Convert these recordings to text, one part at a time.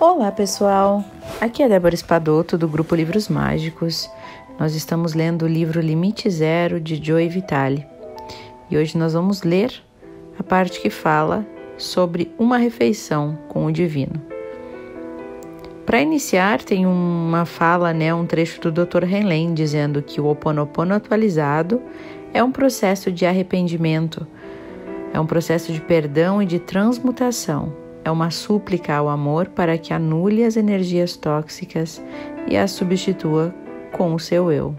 Olá pessoal, aqui é Débora Espadoto do grupo Livros Mágicos. Nós estamos lendo o livro Limite Zero de Joy Vitale e hoje nós vamos ler a parte que fala sobre uma refeição com o divino. Para iniciar, tem uma fala, né, um trecho do Dr. Heinlein dizendo que o Ho Oponopono atualizado é um processo de arrependimento, é um processo de perdão e de transmutação é uma súplica ao amor para que anule as energias tóxicas e as substitua com o seu eu.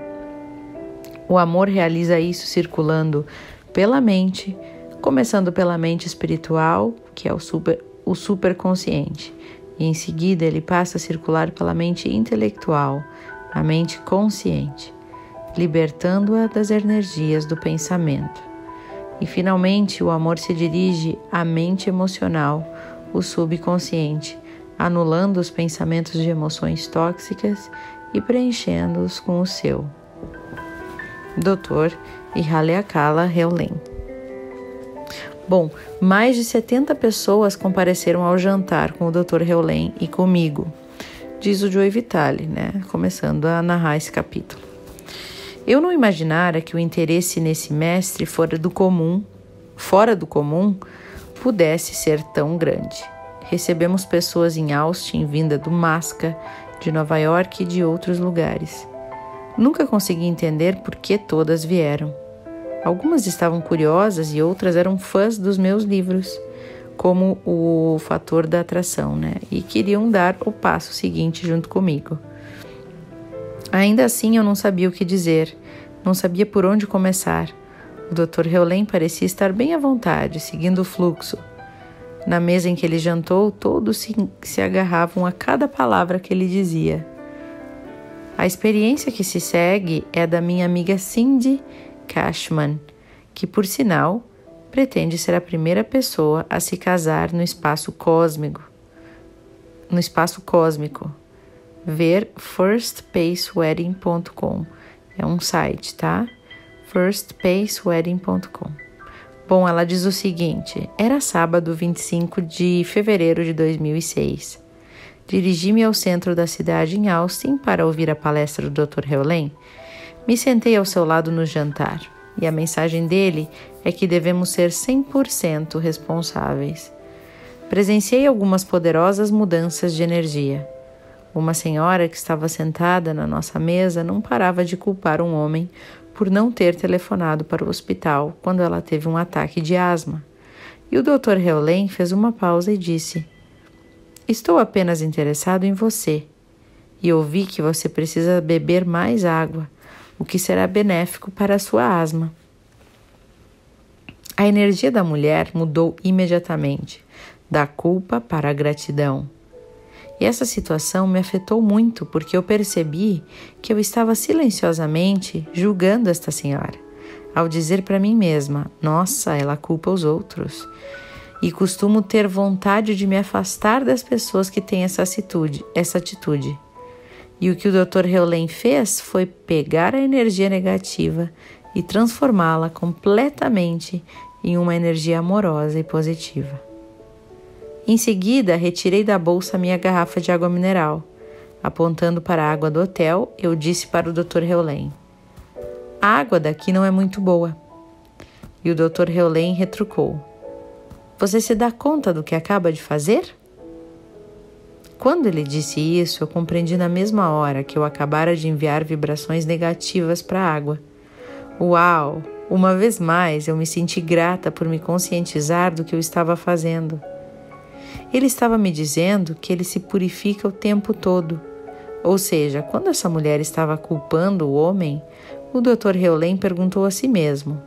O amor realiza isso circulando pela mente, começando pela mente espiritual, que é o, super, o superconsciente, e em seguida ele passa a circular pela mente intelectual, a mente consciente, libertando-a das energias do pensamento. E finalmente o amor se dirige à mente emocional, o subconsciente, anulando os pensamentos de emoções tóxicas e preenchendo-os com o seu. Dr. Ihaleakala Heulen Bom, mais de 70 pessoas compareceram ao jantar com o Dr. Heulen e comigo, diz o Joey Vitale, né? Começando a narrar esse capítulo. Eu não imaginara que o interesse nesse mestre fora do comum, fora do comum, pudesse ser tão grande. Recebemos pessoas em Austin, vinda do Masca, de Nova York e de outros lugares. Nunca consegui entender por que todas vieram. Algumas estavam curiosas e outras eram fãs dos meus livros, como o fator da atração, né? E queriam dar o passo seguinte junto comigo. Ainda assim, eu não sabia o que dizer, não sabia por onde começar. O Dr. Heulen parecia estar bem à vontade, seguindo o fluxo. Na mesa em que ele jantou, todos se, se agarravam a cada palavra que ele dizia. A experiência que se segue é da minha amiga Cindy Cashman, que, por sinal, pretende ser a primeira pessoa a se casar no espaço cósmico. No espaço cósmico. Ver firstpacewedding.com. É um site, tá? firstpacewedding.com. Bom, ela diz o seguinte: era sábado 25 de fevereiro de 2006. Dirigi-me ao centro da cidade em Austin para ouvir a palestra do Dr. Heulen. Me sentei ao seu lado no jantar e a mensagem dele é que devemos ser 100% responsáveis. Presenciei algumas poderosas mudanças de energia. Uma senhora que estava sentada na nossa mesa não parava de culpar um homem por não ter telefonado para o hospital quando ela teve um ataque de asma. E o Dr. Heulen fez uma pausa e disse: Estou apenas interessado em você. E ouvi que você precisa beber mais água, o que será benéfico para a sua asma. A energia da mulher mudou imediatamente, da culpa para a gratidão. E essa situação me afetou muito porque eu percebi que eu estava silenciosamente julgando esta senhora, ao dizer para mim mesma: Nossa, ela culpa os outros. E costumo ter vontade de me afastar das pessoas que têm essa atitude, essa atitude. E o que o Dr. Heulen fez foi pegar a energia negativa e transformá-la completamente em uma energia amorosa e positiva. Em seguida, retirei da bolsa minha garrafa de água mineral. Apontando para a água do hotel, eu disse para o Dr. Heulen: A água daqui não é muito boa. E o Dr. Heulen retrucou: Você se dá conta do que acaba de fazer? Quando ele disse isso, eu compreendi na mesma hora que eu acabara de enviar vibrações negativas para a água. Uau! Uma vez mais eu me senti grata por me conscientizar do que eu estava fazendo. Ele estava me dizendo que ele se purifica o tempo todo. Ou seja, quando essa mulher estava culpando o homem, o Dr. Heulen perguntou a si mesmo: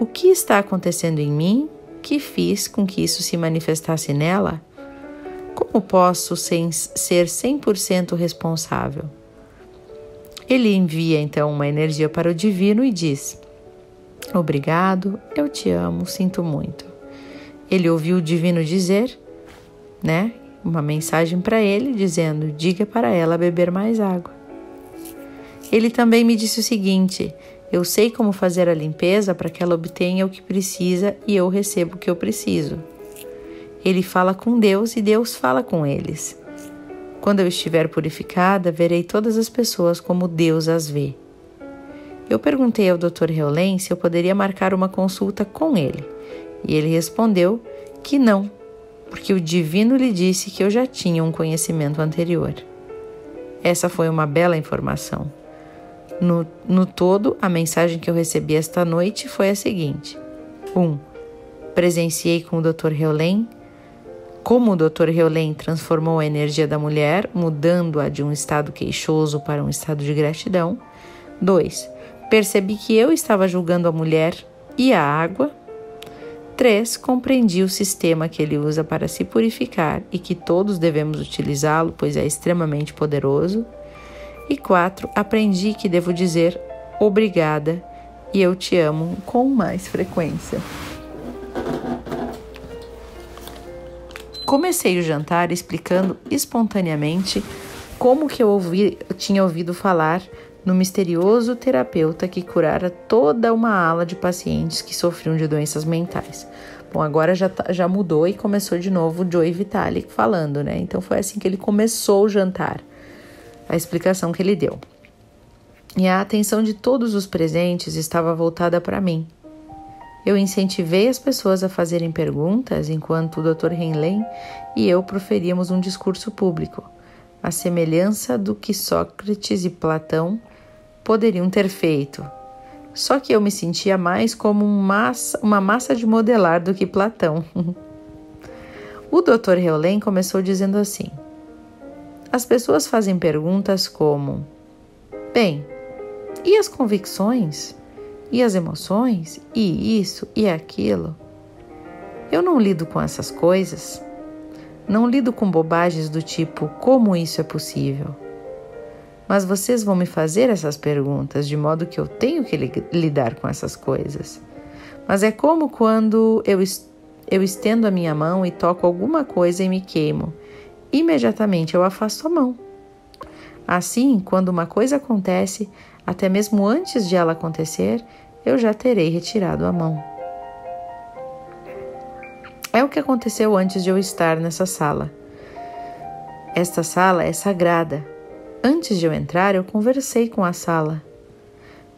O que está acontecendo em mim que fiz com que isso se manifestasse nela? Como posso ser 100% responsável? Ele envia então uma energia para o divino e diz: Obrigado, eu te amo, sinto muito. Ele ouviu o divino dizer: né? Uma mensagem para ele dizendo: diga para ela beber mais água. Ele também me disse o seguinte: eu sei como fazer a limpeza para que ela obtenha o que precisa e eu recebo o que eu preciso. Ele fala com Deus e Deus fala com eles. Quando eu estiver purificada, verei todas as pessoas como Deus as vê. Eu perguntei ao Dr. Reolém se eu poderia marcar uma consulta com ele, e ele respondeu que não, porque o divino lhe disse que eu já tinha um conhecimento anterior. Essa foi uma bela informação. No, no todo, a mensagem que eu recebi esta noite foi a seguinte: 1. Um, presenciei com o Dr. Reolém como o Dr. Reolém transformou a energia da mulher, mudando-a de um estado queixoso para um estado de gratidão. 2. Percebi que eu estava julgando a mulher e a água 3. Compreendi o sistema que ele usa para se purificar e que todos devemos utilizá-lo, pois é extremamente poderoso. E 4. Aprendi que devo dizer obrigada e eu te amo com mais frequência. Comecei o jantar explicando espontaneamente como que eu ouvi, tinha ouvido falar no misterioso terapeuta que curara toda uma ala de pacientes que sofriam de doenças mentais. Bom, agora já, tá, já mudou e começou de novo o Joey Vitalik falando, né? Então foi assim que ele começou o jantar, a explicação que ele deu. E a atenção de todos os presentes estava voltada para mim. Eu incentivei as pessoas a fazerem perguntas enquanto o Dr. Henley e eu proferíamos um discurso público, a semelhança do que Sócrates e Platão poderiam ter feito. Só que eu me sentia mais como um uma massa de modelar do que Platão. o Dr. Heulen começou dizendo assim: As pessoas fazem perguntas como: Bem, e as convicções? E as emoções? E isso e aquilo? Eu não lido com essas coisas. Não lido com bobagens do tipo: como isso é possível? Mas vocês vão me fazer essas perguntas, de modo que eu tenho que lidar com essas coisas. Mas é como quando eu, eu estendo a minha mão e toco alguma coisa e me queimo. Imediatamente eu afasto a mão. Assim, quando uma coisa acontece, até mesmo antes de ela acontecer, eu já terei retirado a mão. É o que aconteceu antes de eu estar nessa sala. Esta sala é sagrada, Antes de eu entrar, eu conversei com a sala.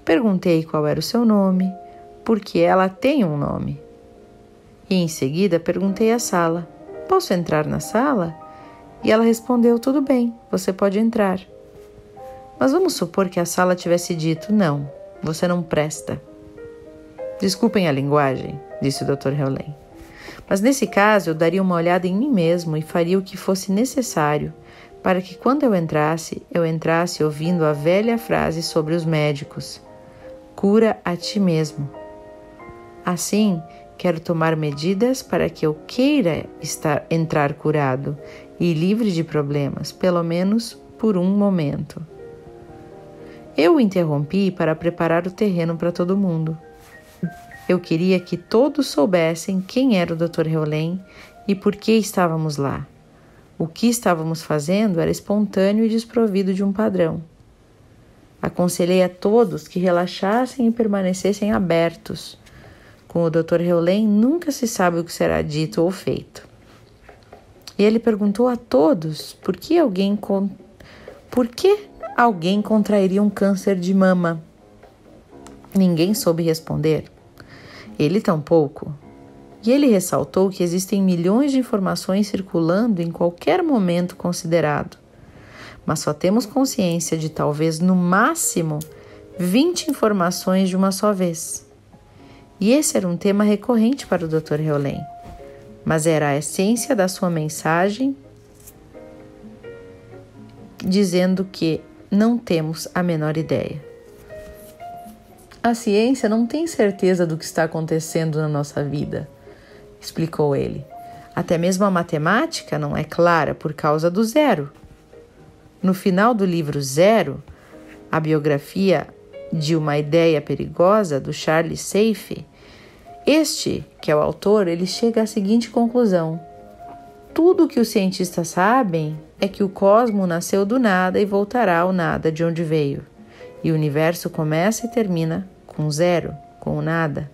Perguntei qual era o seu nome, porque ela tem um nome. E em seguida perguntei à sala: Posso entrar na sala? E ela respondeu: Tudo bem, você pode entrar. Mas vamos supor que a sala tivesse dito: Não, você não presta. Desculpem a linguagem, disse o Dr. Heulen. Mas nesse caso eu daria uma olhada em mim mesmo e faria o que fosse necessário para que quando eu entrasse, eu entrasse ouvindo a velha frase sobre os médicos: cura a ti mesmo. Assim, quero tomar medidas para que eu queira estar, entrar curado e livre de problemas, pelo menos por um momento. Eu o interrompi para preparar o terreno para todo mundo. Eu queria que todos soubessem quem era o Dr. Reolém e por que estávamos lá. O que estávamos fazendo era espontâneo e desprovido de um padrão. Aconselhei a todos que relaxassem e permanecessem abertos. Com o Dr. Heulen nunca se sabe o que será dito ou feito. E ele perguntou a todos por que alguém con... por que alguém contrairia um câncer de mama. Ninguém soube responder. Ele tampouco. E ele ressaltou que existem milhões de informações circulando em qualquer momento considerado, mas só temos consciência de talvez no máximo 20 informações de uma só vez. E esse era um tema recorrente para o Dr. Reolém, mas era a essência da sua mensagem dizendo que não temos a menor ideia. A ciência não tem certeza do que está acontecendo na nossa vida explicou ele. Até mesmo a matemática não é clara por causa do zero. No final do livro Zero, a biografia de uma ideia perigosa do Charles Seife, este, que é o autor, ele chega à seguinte conclusão: tudo que os cientistas sabem é que o cosmo nasceu do nada e voltará ao nada de onde veio. E o universo começa e termina com zero, com o nada.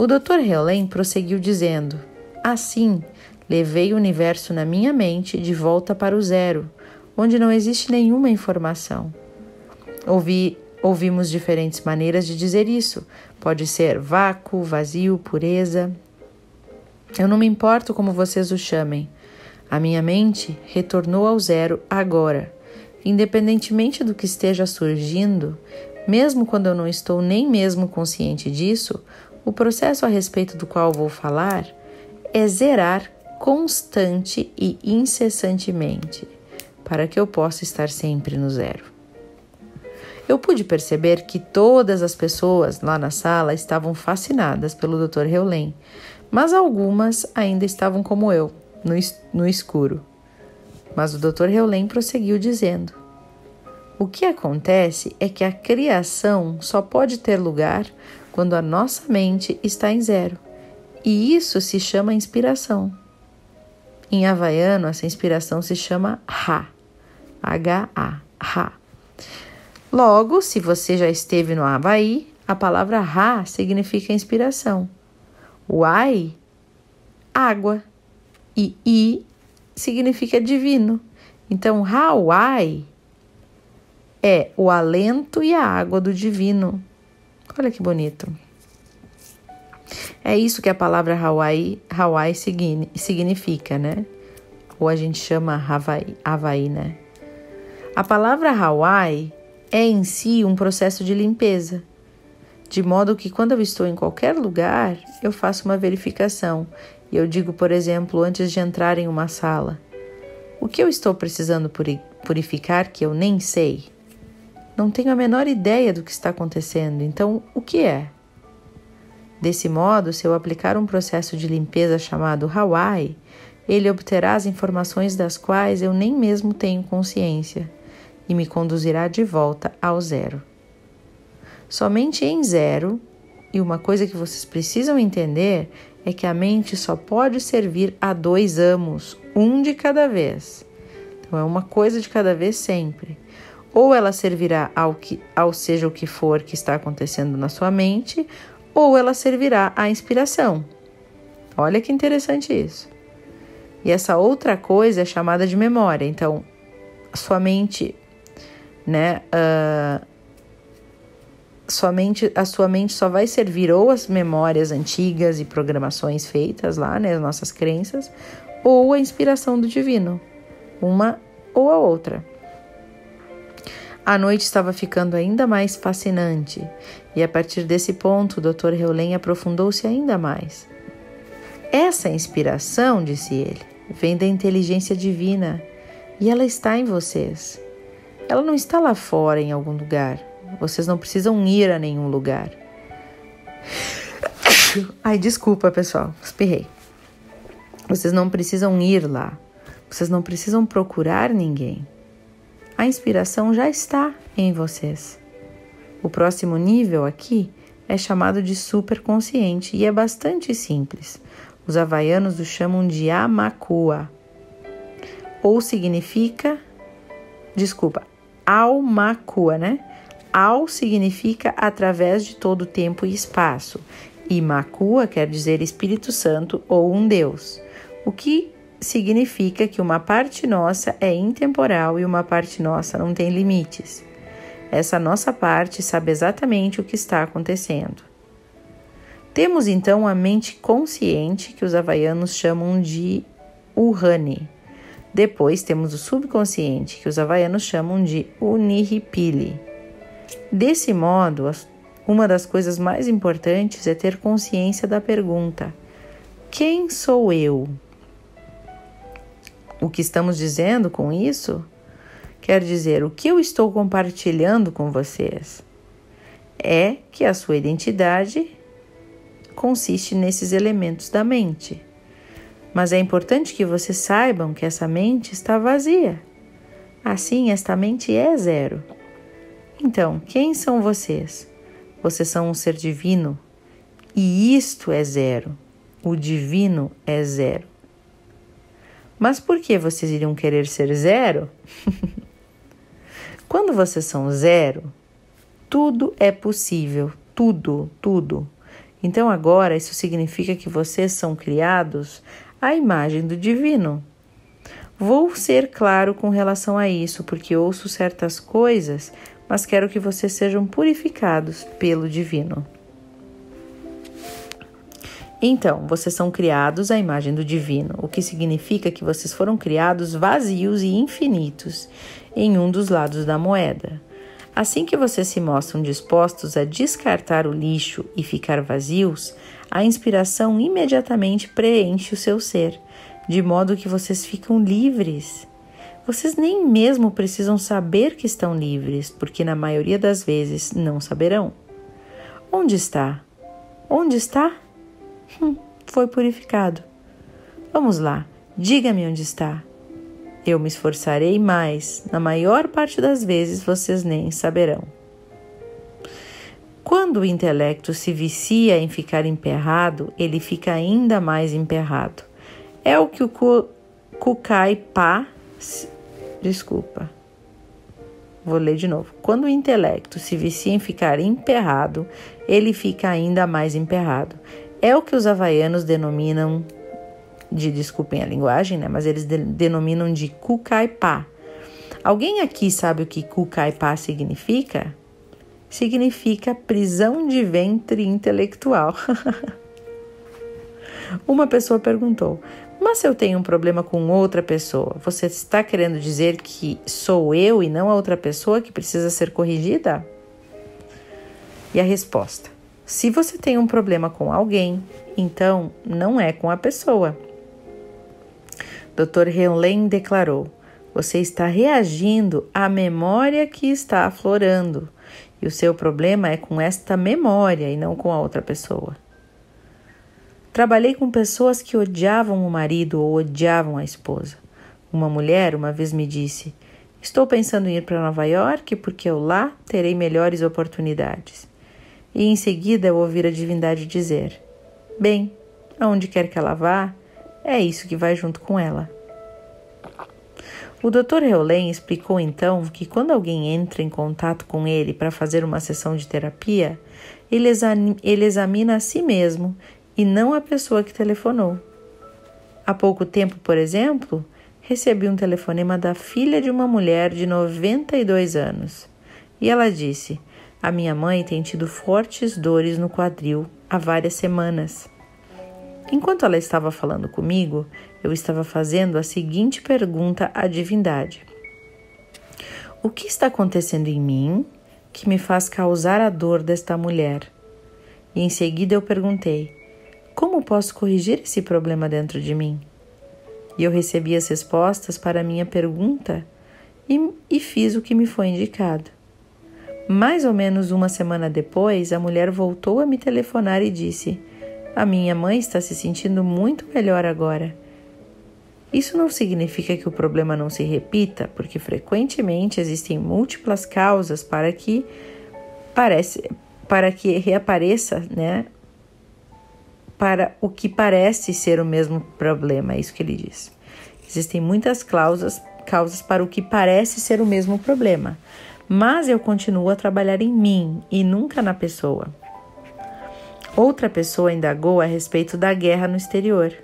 O Dr. Helen prosseguiu dizendo: Assim, Levei o universo na minha mente de volta para o zero, onde não existe nenhuma informação. Ouvi, ouvimos diferentes maneiras de dizer isso. Pode ser vácuo, vazio, pureza. Eu não me importo como vocês o chamem. A minha mente retornou ao zero agora. Independentemente do que esteja surgindo, mesmo quando eu não estou nem mesmo consciente disso, o processo a respeito do qual vou falar é zerar constante e incessantemente, para que eu possa estar sempre no zero. Eu pude perceber que todas as pessoas lá na sala estavam fascinadas pelo Dr. Heulen, mas algumas ainda estavam como eu, no, no escuro. Mas o Dr. Heulen prosseguiu dizendo: O que acontece é que a criação só pode ter lugar quando a nossa mente está em zero. E isso se chama inspiração. Em havaiano, essa inspiração se chama Ra. H-A. Ra. Logo, se você já esteve no Havaí, a palavra Ra significa inspiração. O Ai, água. E I significa divino. Então, Hawaii é o alento e a água do divino. Olha que bonito. É isso que a palavra Hawaii, Hawaii significa, né? Ou a gente chama Havaí, Havaí, né? A palavra Hawaii é em si um processo de limpeza, de modo que quando eu estou em qualquer lugar, eu faço uma verificação e eu digo, por exemplo, antes de entrar em uma sala, o que eu estou precisando purificar que eu nem sei? Não tenho a menor ideia do que está acontecendo, então o que é? Desse modo, se eu aplicar um processo de limpeza chamado Hawaii, ele obterá as informações das quais eu nem mesmo tenho consciência e me conduzirá de volta ao zero. Somente em zero, e uma coisa que vocês precisam entender é que a mente só pode servir a dois amos, um de cada vez. Então é uma coisa de cada vez sempre. Ou ela servirá ao que ao seja o que for que está acontecendo na sua mente, ou ela servirá à inspiração. Olha que interessante isso. E essa outra coisa é chamada de memória. Então, sua mente, né? Uh, sua mente, a sua mente só vai servir ou as memórias antigas e programações feitas lá, né? As nossas crenças, ou a inspiração do divino. Uma ou a outra. A noite estava ficando ainda mais fascinante, e a partir desse ponto o Dr. Heulen aprofundou-se ainda mais. Essa inspiração, disse ele, vem da inteligência divina e ela está em vocês. Ela não está lá fora em algum lugar. Vocês não precisam ir a nenhum lugar. Ai, desculpa, pessoal, espirrei. Vocês não precisam ir lá. Vocês não precisam procurar ninguém. A inspiração já está em vocês. O próximo nível aqui é chamado de superconsciente e é bastante simples. Os havaianos o chamam de amakua, ou significa, desculpa, almakua, né? Al significa através de todo tempo e espaço, e makua quer dizer Espírito Santo ou um Deus, o que significa que uma parte nossa é intemporal e uma parte nossa não tem limites. Essa nossa parte sabe exatamente o que está acontecendo. Temos então a mente consciente, que os havaianos chamam de Uhane. Depois temos o subconsciente, que os havaianos chamam de Unihipili. Desse modo, uma das coisas mais importantes é ter consciência da pergunta: quem sou eu? O que estamos dizendo com isso? Quer dizer, o que eu estou compartilhando com vocês é que a sua identidade consiste nesses elementos da mente. Mas é importante que vocês saibam que essa mente está vazia. Assim, esta mente é zero. Então, quem são vocês? Vocês são um ser divino e isto é zero. O divino é zero. Mas por que vocês iriam querer ser zero? Quando vocês são zero, tudo é possível, tudo, tudo. Então agora isso significa que vocês são criados à imagem do divino. Vou ser claro com relação a isso, porque ouço certas coisas, mas quero que vocês sejam purificados pelo divino. Então, vocês são criados à imagem do divino, o que significa que vocês foram criados vazios e infinitos em um dos lados da moeda. Assim que vocês se mostram dispostos a descartar o lixo e ficar vazios, a inspiração imediatamente preenche o seu ser, de modo que vocês ficam livres. Vocês nem mesmo precisam saber que estão livres, porque na maioria das vezes não saberão. Onde está? Onde está? Hum, foi purificado. Vamos lá, diga-me onde está. Eu me esforçarei mais, na maior parte das vezes vocês nem saberão. Quando o intelecto se vicia em ficar emperrado, ele fica ainda mais emperrado. É o que o Kukai Pa. Desculpa. Vou ler de novo. Quando o intelecto se vicia em ficar emperrado, ele fica ainda mais emperrado. É o que os havaianos denominam de, desculpem a linguagem, né, mas eles de, denominam de Kukaipá. Alguém aqui sabe o que Kukaipá significa? Significa prisão de ventre intelectual. Uma pessoa perguntou: Mas se eu tenho um problema com outra pessoa, você está querendo dizer que sou eu e não a outra pessoa que precisa ser corrigida? E a resposta: se você tem um problema com alguém, então não é com a pessoa. Dr. Heulen declarou: Você está reagindo à memória que está aflorando, e o seu problema é com esta memória e não com a outra pessoa. Trabalhei com pessoas que odiavam o marido ou odiavam a esposa. Uma mulher uma vez me disse: Estou pensando em ir para Nova York porque eu lá terei melhores oportunidades e em seguida ouvir a divindade dizer: Bem, aonde quer que ela vá, é isso que vai junto com ela. O Dr. Heulen explicou então que quando alguém entra em contato com ele para fazer uma sessão de terapia, ele, ele examina a si mesmo e não a pessoa que telefonou. Há pouco tempo, por exemplo, recebi um telefonema da filha de uma mulher de 92 anos e ela disse: a minha mãe tem tido fortes dores no quadril há várias semanas. Enquanto ela estava falando comigo, eu estava fazendo a seguinte pergunta à divindade: O que está acontecendo em mim que me faz causar a dor desta mulher? E em seguida eu perguntei: Como posso corrigir esse problema dentro de mim? E eu recebi as respostas para a minha pergunta e, e fiz o que me foi indicado. Mais ou menos uma semana depois, a mulher voltou a me telefonar e disse: A minha mãe está se sentindo muito melhor agora. Isso não significa que o problema não se repita, porque frequentemente existem múltiplas causas para que parece para que reapareça, né? Para o que parece ser o mesmo problema, é isso que ele diz. Existem muitas causas, causas para o que parece ser o mesmo problema mas eu continuo a trabalhar em mim e nunca na pessoa. Outra pessoa indagou a respeito da guerra no exterior.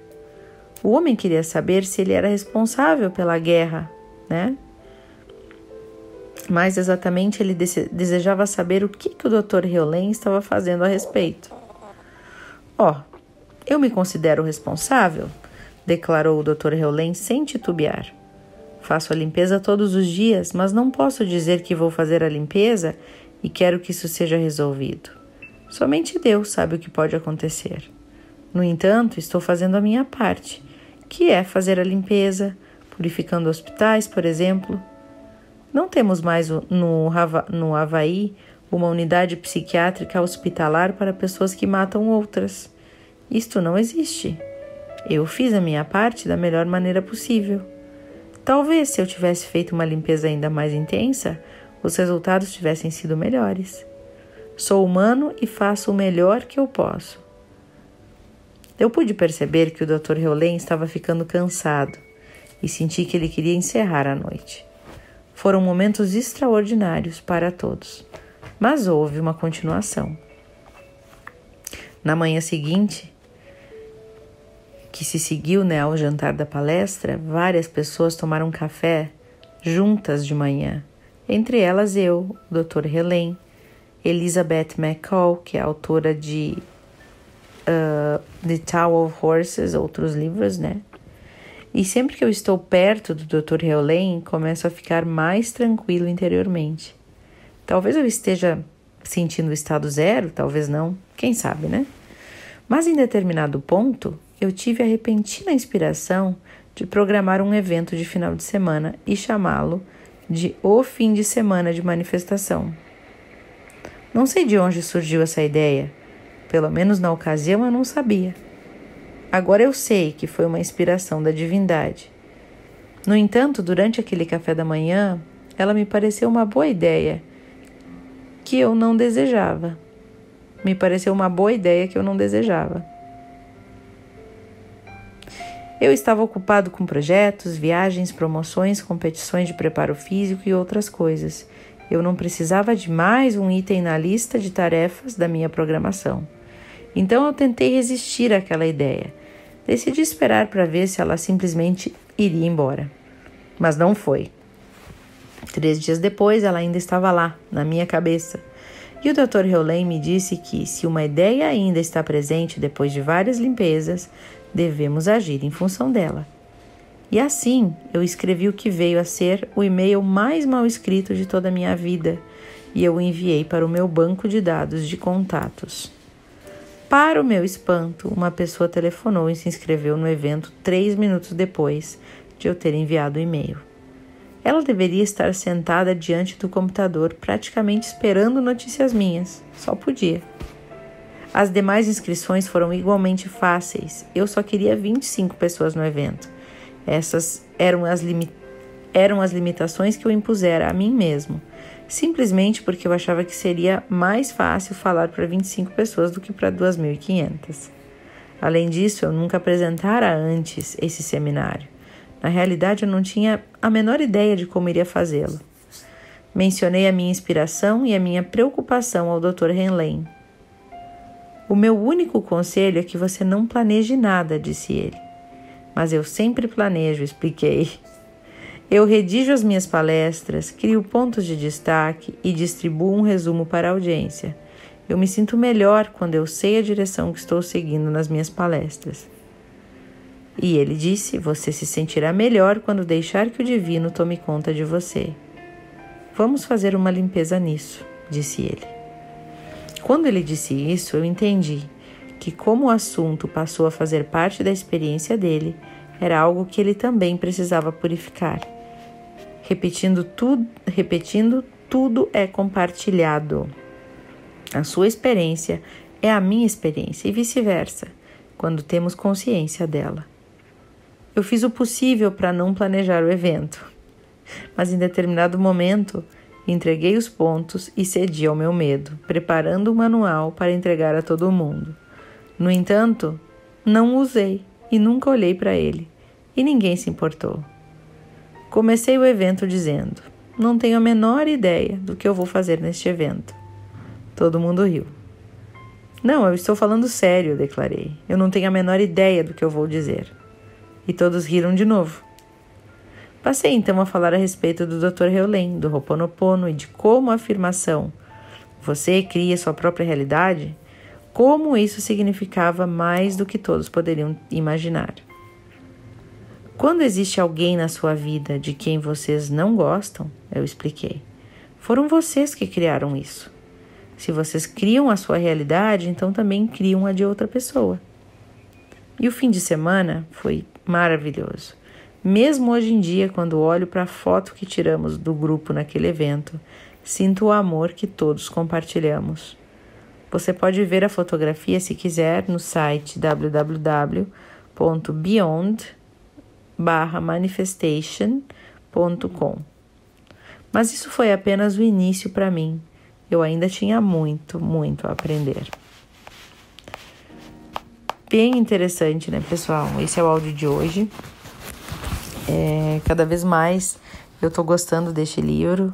O homem queria saber se ele era responsável pela guerra, né? Mais exatamente, ele desejava saber o que, que o Dr. Heulen estava fazendo a respeito. Ó, oh, eu me considero responsável, declarou o Dr. Heulen sem titubear. Faço a limpeza todos os dias, mas não posso dizer que vou fazer a limpeza e quero que isso seja resolvido. Somente Deus sabe o que pode acontecer. No entanto, estou fazendo a minha parte, que é fazer a limpeza, purificando hospitais, por exemplo. Não temos mais no, no Havaí uma unidade psiquiátrica hospitalar para pessoas que matam outras. Isto não existe. Eu fiz a minha parte da melhor maneira possível. Talvez se eu tivesse feito uma limpeza ainda mais intensa, os resultados tivessem sido melhores. Sou humano e faço o melhor que eu posso. Eu pude perceber que o Dr. Heulen estava ficando cansado e senti que ele queria encerrar a noite. Foram momentos extraordinários para todos, mas houve uma continuação. Na manhã seguinte, que se seguiu né, ao jantar da palestra, várias pessoas tomaram café juntas de manhã. Entre elas eu, o Dr. Helen, Elizabeth McCall, que é autora de uh, The Tower of Horses, outros livros, né? E sempre que eu estou perto do Dr. Helen, começo a ficar mais tranquilo interiormente. Talvez eu esteja sentindo o estado zero, talvez não, quem sabe, né? Mas em determinado ponto, eu tive a repentina inspiração de programar um evento de final de semana e chamá-lo de O Fim de Semana de Manifestação. Não sei de onde surgiu essa ideia, pelo menos na ocasião eu não sabia. Agora eu sei que foi uma inspiração da divindade. No entanto, durante aquele café da manhã, ela me pareceu uma boa ideia que eu não desejava. Me pareceu uma boa ideia que eu não desejava. Eu estava ocupado com projetos, viagens, promoções, competições de preparo físico e outras coisas. Eu não precisava de mais um item na lista de tarefas da minha programação. Então eu tentei resistir àquela ideia. Decidi esperar para ver se ela simplesmente iria embora. Mas não foi. Três dias depois, ela ainda estava lá, na minha cabeça. E o Dr. Heulen me disse que, se uma ideia ainda está presente depois de várias limpezas, devemos agir em função dela. E assim eu escrevi o que veio a ser o e-mail mais mal escrito de toda a minha vida e eu o enviei para o meu banco de dados de contatos. Para o meu espanto, uma pessoa telefonou e se inscreveu no evento três minutos depois de eu ter enviado o e-mail. Ela deveria estar sentada diante do computador, praticamente esperando notícias minhas. Só podia. As demais inscrições foram igualmente fáceis. Eu só queria 25 pessoas no evento. Essas eram as, eram as limitações que eu impusera a mim mesmo, simplesmente porque eu achava que seria mais fácil falar para 25 pessoas do que para 2.500. Além disso, eu nunca apresentara antes esse seminário. Na realidade, eu não tinha a menor ideia de como iria fazê-lo. Mencionei a minha inspiração e a minha preocupação ao Dr. Henley, o meu único conselho é que você não planeje nada, disse ele. Mas eu sempre planejo, expliquei. Eu redijo as minhas palestras, crio pontos de destaque e distribuo um resumo para a audiência. Eu me sinto melhor quando eu sei a direção que estou seguindo nas minhas palestras. E ele disse: Você se sentirá melhor quando deixar que o divino tome conta de você. Vamos fazer uma limpeza nisso, disse ele. Quando ele disse isso, eu entendi que, como o assunto passou a fazer parte da experiência dele, era algo que ele também precisava purificar. Repetindo tudo, repetindo, tudo é compartilhado. A sua experiência é a minha experiência e vice-versa, quando temos consciência dela. Eu fiz o possível para não planejar o evento, mas em determinado momento Entreguei os pontos e cedi ao meu medo, preparando um manual para entregar a todo mundo. No entanto, não usei e nunca olhei para ele, e ninguém se importou. Comecei o evento dizendo: Não tenho a menor ideia do que eu vou fazer neste evento. Todo mundo riu. Não, eu estou falando sério, declarei. Eu não tenho a menor ideia do que eu vou dizer. E todos riram de novo. Passei então a falar a respeito do Dr. Heulen, do Ho'oponopono e de como a afirmação você cria sua própria realidade, como isso significava mais do que todos poderiam imaginar. Quando existe alguém na sua vida de quem vocês não gostam, eu expliquei, foram vocês que criaram isso. Se vocês criam a sua realidade, então também criam a de outra pessoa. E o fim de semana foi maravilhoso. Mesmo hoje em dia, quando olho para a foto que tiramos do grupo naquele evento, sinto o amor que todos compartilhamos. Você pode ver a fotografia se quiser no site www.beyond-manifestation.com. Mas isso foi apenas o início para mim. Eu ainda tinha muito, muito a aprender. Bem interessante, né, pessoal? Esse é o áudio de hoje. É, cada vez mais eu estou gostando deste livro,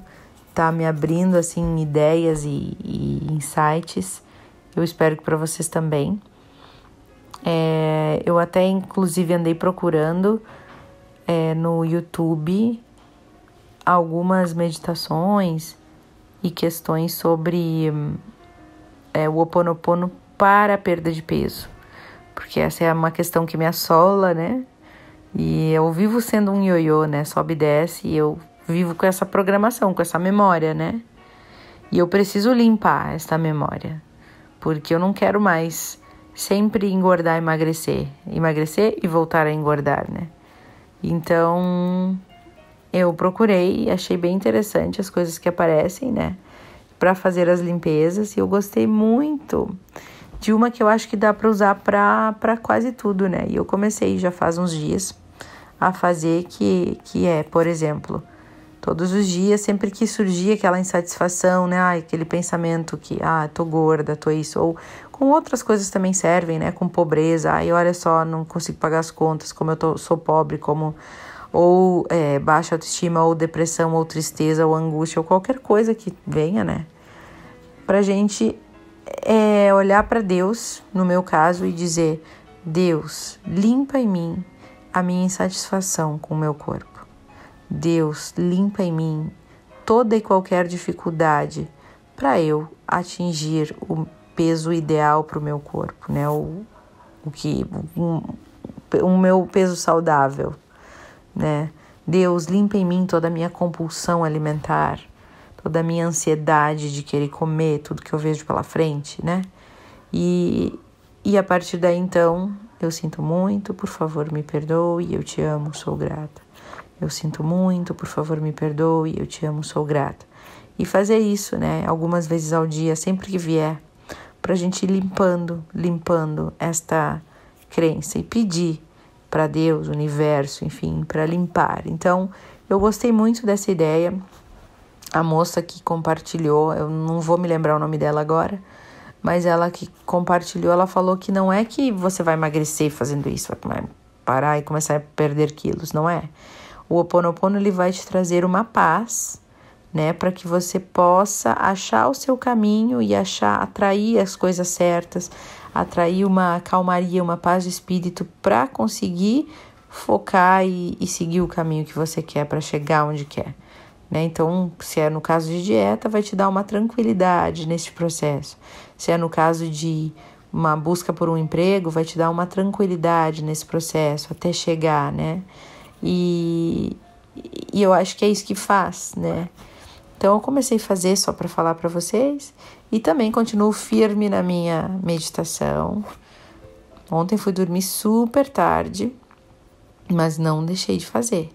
tá me abrindo assim ideias e, e insights. Eu espero que para vocês também. É, eu até inclusive andei procurando é, no YouTube algumas meditações e questões sobre é, o oponopono para a perda de peso, porque essa é uma questão que me assola, né? E eu vivo sendo um ioiô, né? Sobe e desce, e eu vivo com essa programação, com essa memória, né? E eu preciso limpar essa memória, porque eu não quero mais sempre engordar, emagrecer, emagrecer e voltar a engordar, né? Então, eu procurei e achei bem interessante as coisas que aparecem, né? Para fazer as limpezas e eu gostei muito de uma que eu acho que dá para usar para quase tudo, né? E eu comecei já faz uns dias a fazer que, que é, por exemplo, todos os dias, sempre que surgia aquela insatisfação, né? Ai, aquele pensamento que, ah, tô gorda, tô isso, ou com outras coisas também servem, né? Com pobreza, ai, olha só, não consigo pagar as contas, como eu tô, sou pobre, como ou é, baixa autoestima, ou depressão, ou tristeza, ou angústia, ou qualquer coisa que venha, né? Pra gente é, olhar para Deus, no meu caso, e dizer: Deus, limpa em mim a minha insatisfação com o meu corpo. Deus, limpa em mim toda e qualquer dificuldade para eu atingir o peso ideal para o meu corpo, né? O, o que um, o meu peso saudável, né? Deus, limpa em mim toda a minha compulsão alimentar, toda a minha ansiedade de querer comer tudo que eu vejo pela frente, né? E, e a partir daí então, eu sinto muito, por favor, me perdoe, eu te amo, sou grata. Eu sinto muito, por favor, me perdoe, eu te amo, sou grata. E fazer isso, né, algumas vezes ao dia, sempre que vier, para a gente ir limpando, limpando esta crença e pedir para Deus, universo, enfim, para limpar. Então, eu gostei muito dessa ideia. A moça que compartilhou, eu não vou me lembrar o nome dela agora, mas ela que compartilhou, ela falou que não é que você vai emagrecer fazendo isso, vai parar e começar a perder quilos, não é? O Oponopono ele vai te trazer uma paz, né, para que você possa achar o seu caminho e achar atrair as coisas certas, atrair uma calmaria, uma paz de espírito para conseguir focar e, e, seguir o caminho que você quer para chegar onde quer. Né? Então, se é no caso de dieta, vai te dar uma tranquilidade nesse processo. Se é no caso de uma busca por um emprego, vai te dar uma tranquilidade nesse processo até chegar, né? E, e eu acho que é isso que faz, né? Então eu comecei a fazer só para falar para vocês e também continuo firme na minha meditação. Ontem fui dormir super tarde, mas não deixei de fazer.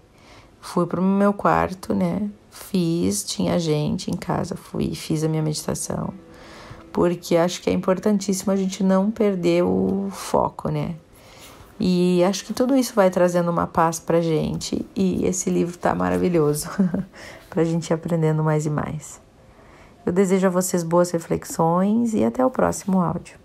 Fui para o meu quarto, né? Fiz, tinha gente em casa, fui, fiz a minha meditação. Porque acho que é importantíssimo a gente não perder o foco, né? E acho que tudo isso vai trazendo uma paz pra gente e esse livro tá maravilhoso pra gente ir aprendendo mais e mais. Eu desejo a vocês boas reflexões e até o próximo áudio.